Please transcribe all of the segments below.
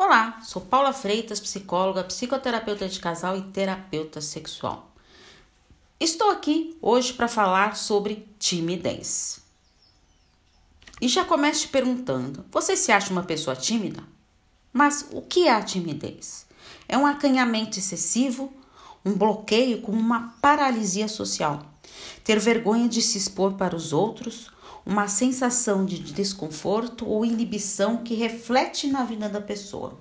Olá, sou Paula Freitas, psicóloga, psicoterapeuta de casal e terapeuta sexual. Estou aqui hoje para falar sobre timidez. E já comece te perguntando: você se acha uma pessoa tímida? Mas o que é a timidez? É um acanhamento excessivo, um bloqueio com uma paralisia social. Ter vergonha de se expor para os outros, uma sensação de desconforto ou inibição que reflete na vida da pessoa.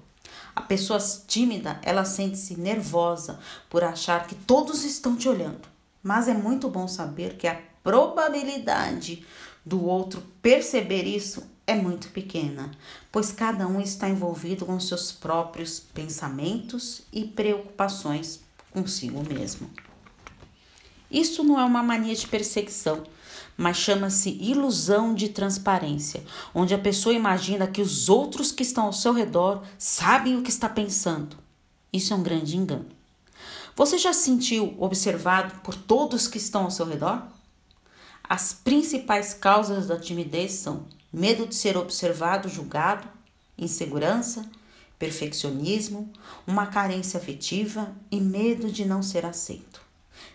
A pessoa tímida, ela sente-se nervosa por achar que todos estão te olhando. Mas é muito bom saber que a probabilidade do outro perceber isso é muito pequena, pois cada um está envolvido com seus próprios pensamentos e preocupações consigo mesmo. Isso não é uma mania de perseguição, mas chama-se ilusão de transparência, onde a pessoa imagina que os outros que estão ao seu redor sabem o que está pensando. Isso é um grande engano. Você já se sentiu observado por todos que estão ao seu redor? As principais causas da timidez são medo de ser observado, julgado, insegurança, perfeccionismo, uma carência afetiva e medo de não ser aceito.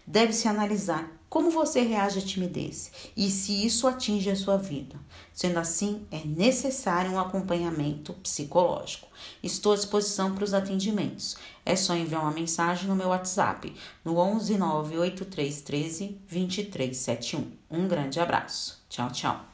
Deve-se analisar como você reage à timidez e se isso atinge a sua vida. Sendo assim, é necessário um acompanhamento psicológico. Estou à disposição para os atendimentos. É só enviar uma mensagem no meu WhatsApp no 11 98313 2371. Um grande abraço. Tchau, tchau.